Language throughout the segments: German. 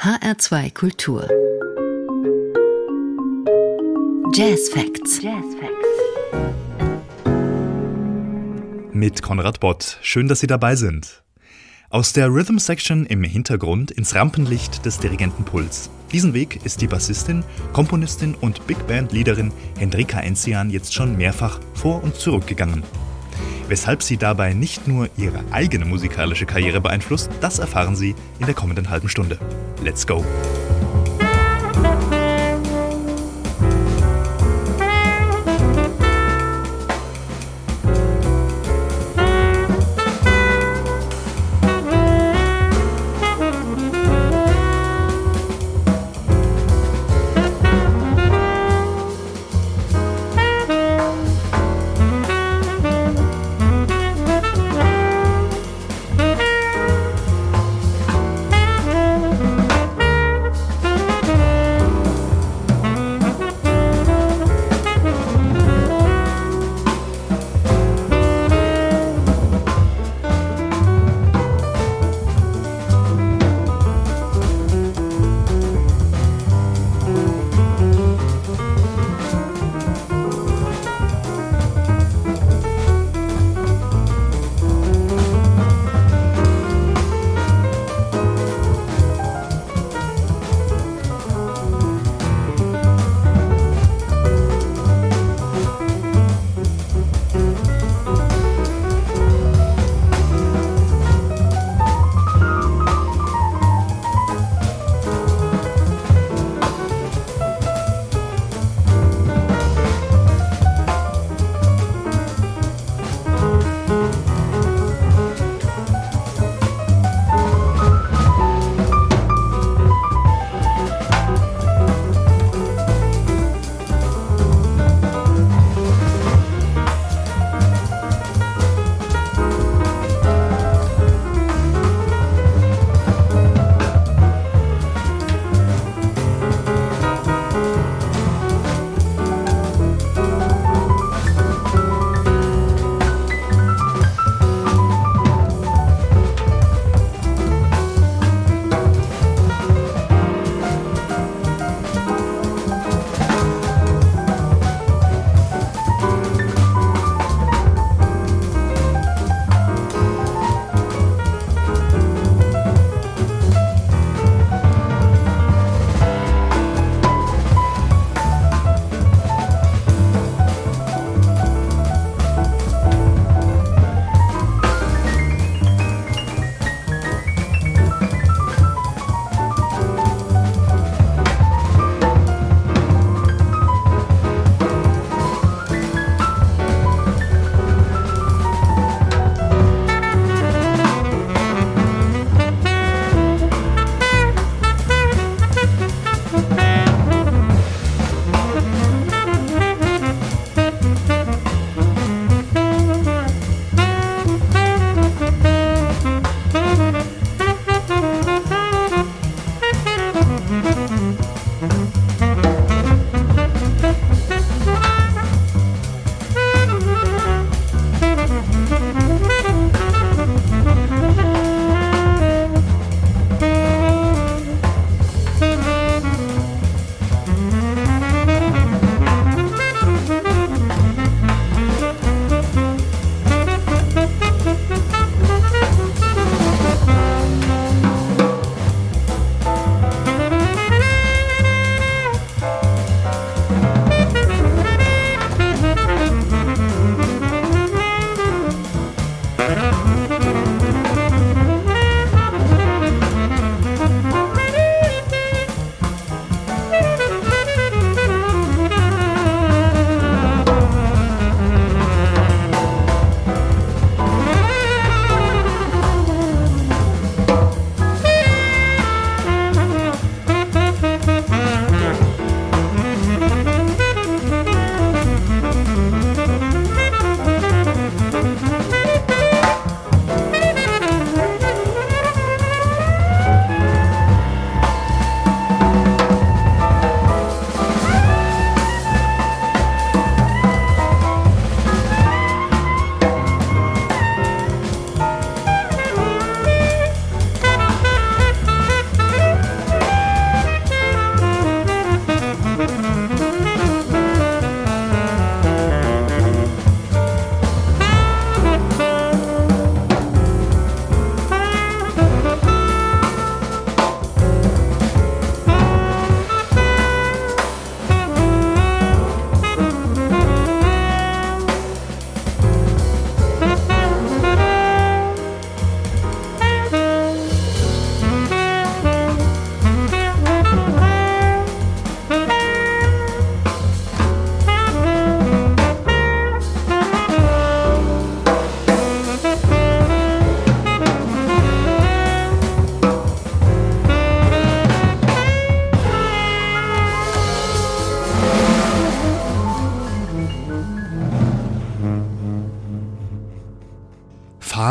HR2 Kultur. Jazz Facts. Jazz Facts. Mit Konrad Bott. Schön, dass Sie dabei sind. Aus der Rhythm Section im Hintergrund ins Rampenlicht des Dirigenten Puls. Diesen Weg ist die Bassistin, Komponistin und Big Band Leaderin Hendrika Enzian jetzt schon mehrfach vor und zurückgegangen. Weshalb sie dabei nicht nur ihre eigene musikalische Karriere beeinflusst, das erfahren Sie in der kommenden halben Stunde. Let's go!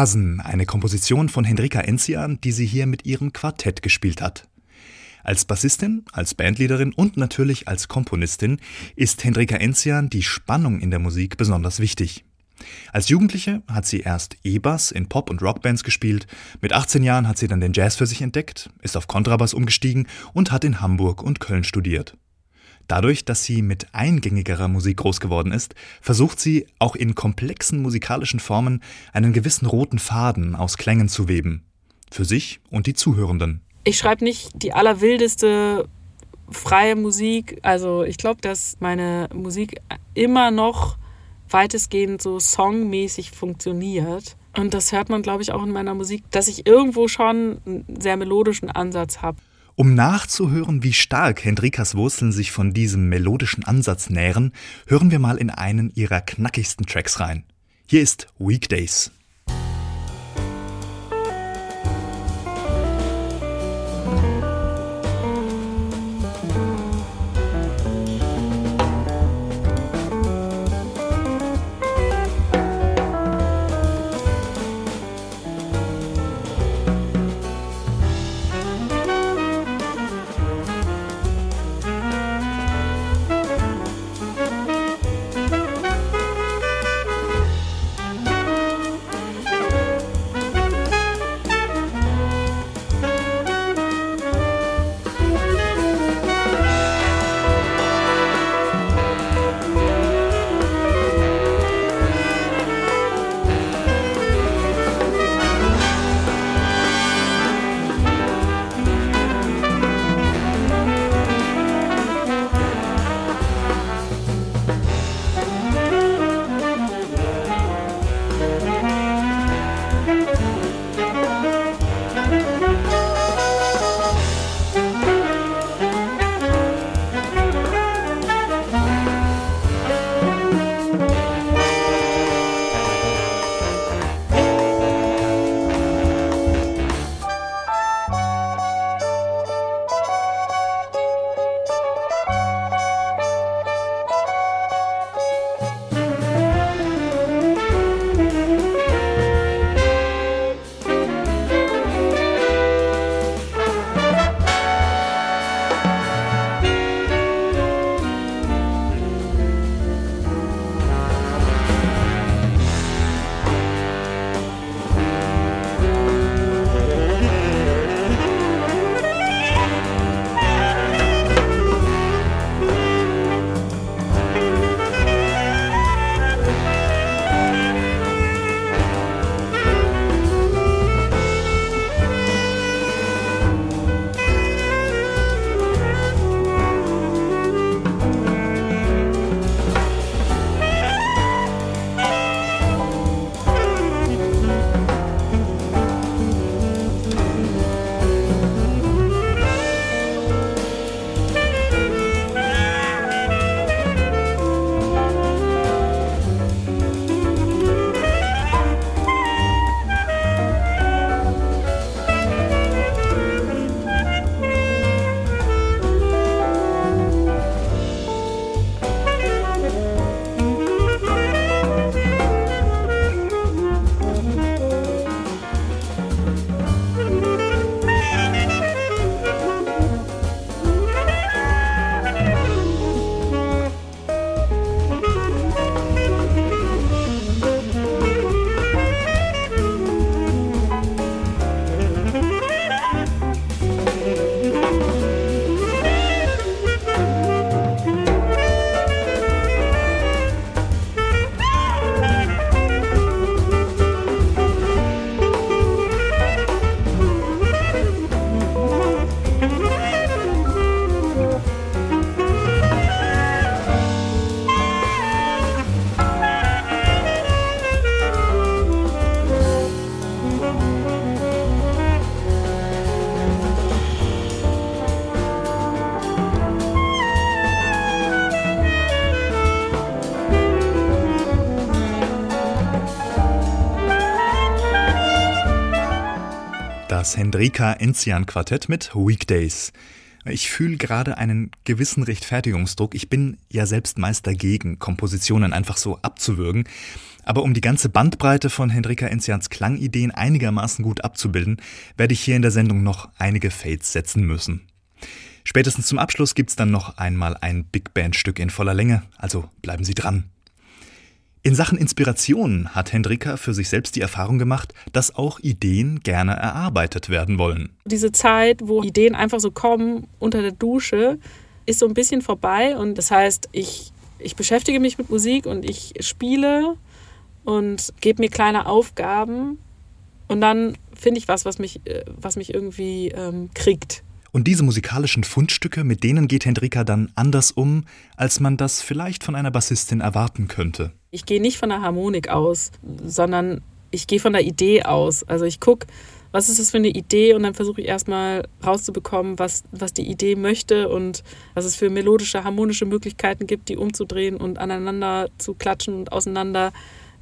Oasen, eine Komposition von Hendrika Enzian, die sie hier mit ihrem Quartett gespielt hat. Als Bassistin, als Bandleaderin und natürlich als Komponistin ist Hendrika Enzian die Spannung in der Musik besonders wichtig. Als Jugendliche hat sie erst E-Bass in Pop- und Rockbands gespielt, mit 18 Jahren hat sie dann den Jazz für sich entdeckt, ist auf Kontrabass umgestiegen und hat in Hamburg und Köln studiert. Dadurch, dass sie mit eingängigerer Musik groß geworden ist, versucht sie auch in komplexen musikalischen Formen einen gewissen roten Faden aus Klängen zu weben. Für sich und die Zuhörenden. Ich schreibe nicht die allerwildeste freie Musik. Also ich glaube, dass meine Musik immer noch weitestgehend so songmäßig funktioniert. Und das hört man, glaube ich, auch in meiner Musik, dass ich irgendwo schon einen sehr melodischen Ansatz habe. Um nachzuhören, wie stark Hendrikas Wurzeln sich von diesem melodischen Ansatz nähren, hören wir mal in einen ihrer knackigsten Tracks rein. Hier ist Weekdays. Das Hendrika Enzian Quartett mit Weekdays. Ich fühle gerade einen gewissen Rechtfertigungsdruck. Ich bin ja selbst meist dagegen, Kompositionen einfach so abzuwürgen. Aber um die ganze Bandbreite von Hendrika Enzians Klangideen einigermaßen gut abzubilden, werde ich hier in der Sendung noch einige Fates setzen müssen. Spätestens zum Abschluss gibt's dann noch einmal ein Big Band Stück in voller Länge, also bleiben Sie dran. In Sachen Inspiration hat Hendrika für sich selbst die Erfahrung gemacht, dass auch Ideen gerne erarbeitet werden wollen. Diese Zeit, wo Ideen einfach so kommen unter der Dusche, ist so ein bisschen vorbei. Und das heißt, ich, ich beschäftige mich mit Musik und ich spiele und gebe mir kleine Aufgaben. Und dann finde ich was, was mich, äh, was mich irgendwie ähm, kriegt. Und diese musikalischen Fundstücke, mit denen geht Hendrika dann anders um, als man das vielleicht von einer Bassistin erwarten könnte. Ich gehe nicht von der Harmonik aus, sondern ich gehe von der Idee aus. Also ich gucke, was ist das für eine Idee und dann versuche ich erstmal rauszubekommen, was, was die Idee möchte und was es für melodische, harmonische Möglichkeiten gibt, die umzudrehen und aneinander zu klatschen und auseinander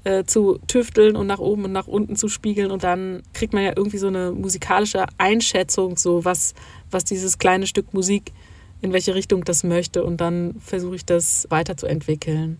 äh, zu tüfteln und nach oben und nach unten zu spiegeln und dann kriegt man ja irgendwie so eine musikalische Einschätzung, so was, was dieses kleine Stück Musik, in welche Richtung das möchte und dann versuche ich das weiterzuentwickeln.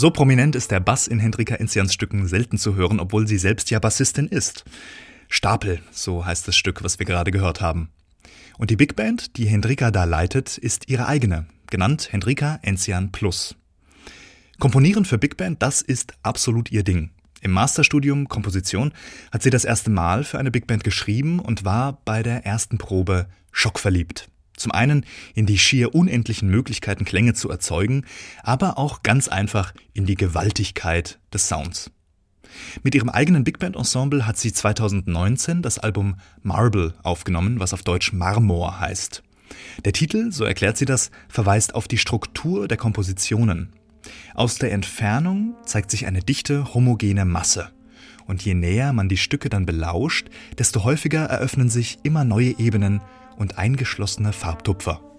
So prominent ist der Bass in Hendrika Enzians Stücken selten zu hören, obwohl sie selbst ja Bassistin ist. Stapel, so heißt das Stück, was wir gerade gehört haben. Und die Big Band, die Hendrika da leitet, ist ihre eigene, genannt Hendrika Enzian Plus. Komponieren für Big Band, das ist absolut ihr Ding. Im Masterstudium Komposition hat sie das erste Mal für eine Big Band geschrieben und war bei der ersten Probe schockverliebt. Zum einen in die schier unendlichen Möglichkeiten, Klänge zu erzeugen, aber auch ganz einfach in die Gewaltigkeit des Sounds. Mit ihrem eigenen Big Band Ensemble hat sie 2019 das Album Marble aufgenommen, was auf Deutsch Marmor heißt. Der Titel, so erklärt sie das, verweist auf die Struktur der Kompositionen. Aus der Entfernung zeigt sich eine dichte, homogene Masse. Und je näher man die Stücke dann belauscht, desto häufiger eröffnen sich immer neue Ebenen und eingeschlossene Farbtupfer.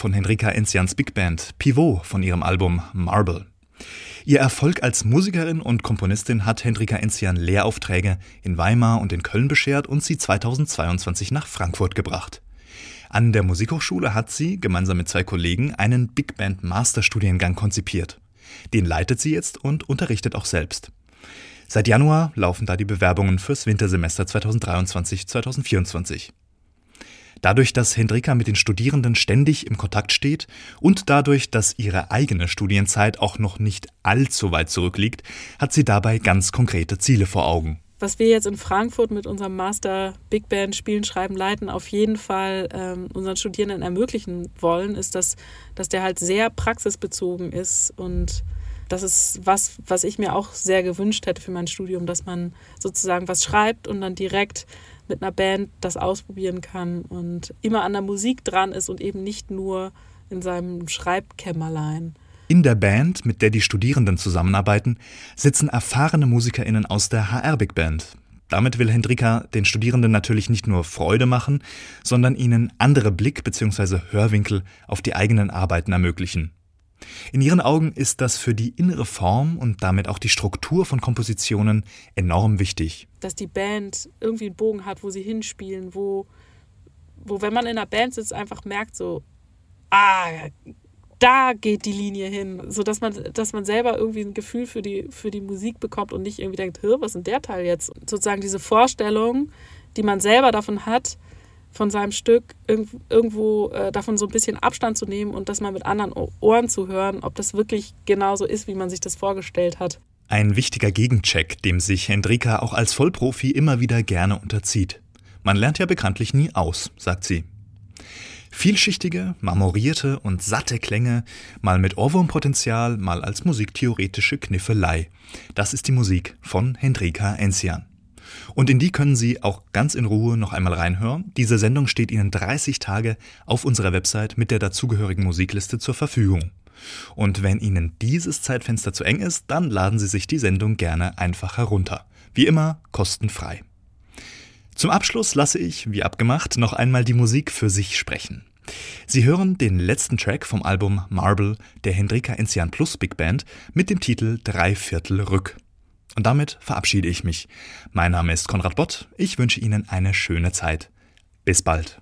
Von Henrika Enzians Big Band Pivot von ihrem Album Marble. Ihr Erfolg als Musikerin und Komponistin hat Henrika Enzian Lehraufträge in Weimar und in Köln beschert und sie 2022 nach Frankfurt gebracht. An der Musikhochschule hat sie, gemeinsam mit zwei Kollegen, einen Big Band Masterstudiengang konzipiert. Den leitet sie jetzt und unterrichtet auch selbst. Seit Januar laufen da die Bewerbungen fürs Wintersemester 2023-2024. Dadurch, dass Hendrika mit den Studierenden ständig im Kontakt steht und dadurch, dass ihre eigene Studienzeit auch noch nicht allzu weit zurückliegt, hat sie dabei ganz konkrete Ziele vor Augen. Was wir jetzt in Frankfurt mit unserem Master Big Band Spielen, Schreiben, Leiten auf jeden Fall ähm, unseren Studierenden ermöglichen wollen, ist, dass, dass der halt sehr praxisbezogen ist und das ist was, was ich mir auch sehr gewünscht hätte für mein Studium, dass man sozusagen was schreibt und dann direkt mit einer Band das ausprobieren kann und immer an der Musik dran ist und eben nicht nur in seinem Schreibkämmerlein. In der Band, mit der die Studierenden zusammenarbeiten, sitzen erfahrene MusikerInnen aus der HR Big Band. Damit will Hendrika den Studierenden natürlich nicht nur Freude machen, sondern ihnen andere Blick- bzw. Hörwinkel auf die eigenen Arbeiten ermöglichen. In ihren Augen ist das für die innere Form und damit auch die Struktur von Kompositionen enorm wichtig. Dass die Band irgendwie einen Bogen hat, wo sie hinspielen, wo, wo wenn man in einer Band sitzt, einfach merkt so, ah, da geht die Linie hin, so dass man, dass man selber irgendwie ein Gefühl für die, für die Musik bekommt und nicht irgendwie denkt, was ist denn der Teil jetzt? Sozusagen diese Vorstellung, die man selber davon hat, von seinem Stück irgendwo äh, davon so ein bisschen Abstand zu nehmen und das mal mit anderen Ohren zu hören, ob das wirklich genauso ist, wie man sich das vorgestellt hat. Ein wichtiger Gegencheck, dem sich Hendrika auch als Vollprofi immer wieder gerne unterzieht. Man lernt ja bekanntlich nie aus, sagt sie. Vielschichtige, marmorierte und satte Klänge, mal mit Ohrwurmpotenzial, mal als musiktheoretische Kniffelei. Das ist die Musik von Hendrika Enzian. Und in die können Sie auch ganz in Ruhe noch einmal reinhören. Diese Sendung steht Ihnen 30 Tage auf unserer Website mit der dazugehörigen Musikliste zur Verfügung. Und wenn Ihnen dieses Zeitfenster zu eng ist, dann laden Sie sich die Sendung gerne einfach herunter. Wie immer kostenfrei. Zum Abschluss lasse ich, wie abgemacht, noch einmal die Musik für sich sprechen. Sie hören den letzten Track vom Album Marble der Hendrika Enzian Plus Big Band mit dem Titel Dreiviertel Rück. Und damit verabschiede ich mich. Mein Name ist Konrad Bott. Ich wünsche Ihnen eine schöne Zeit. Bis bald.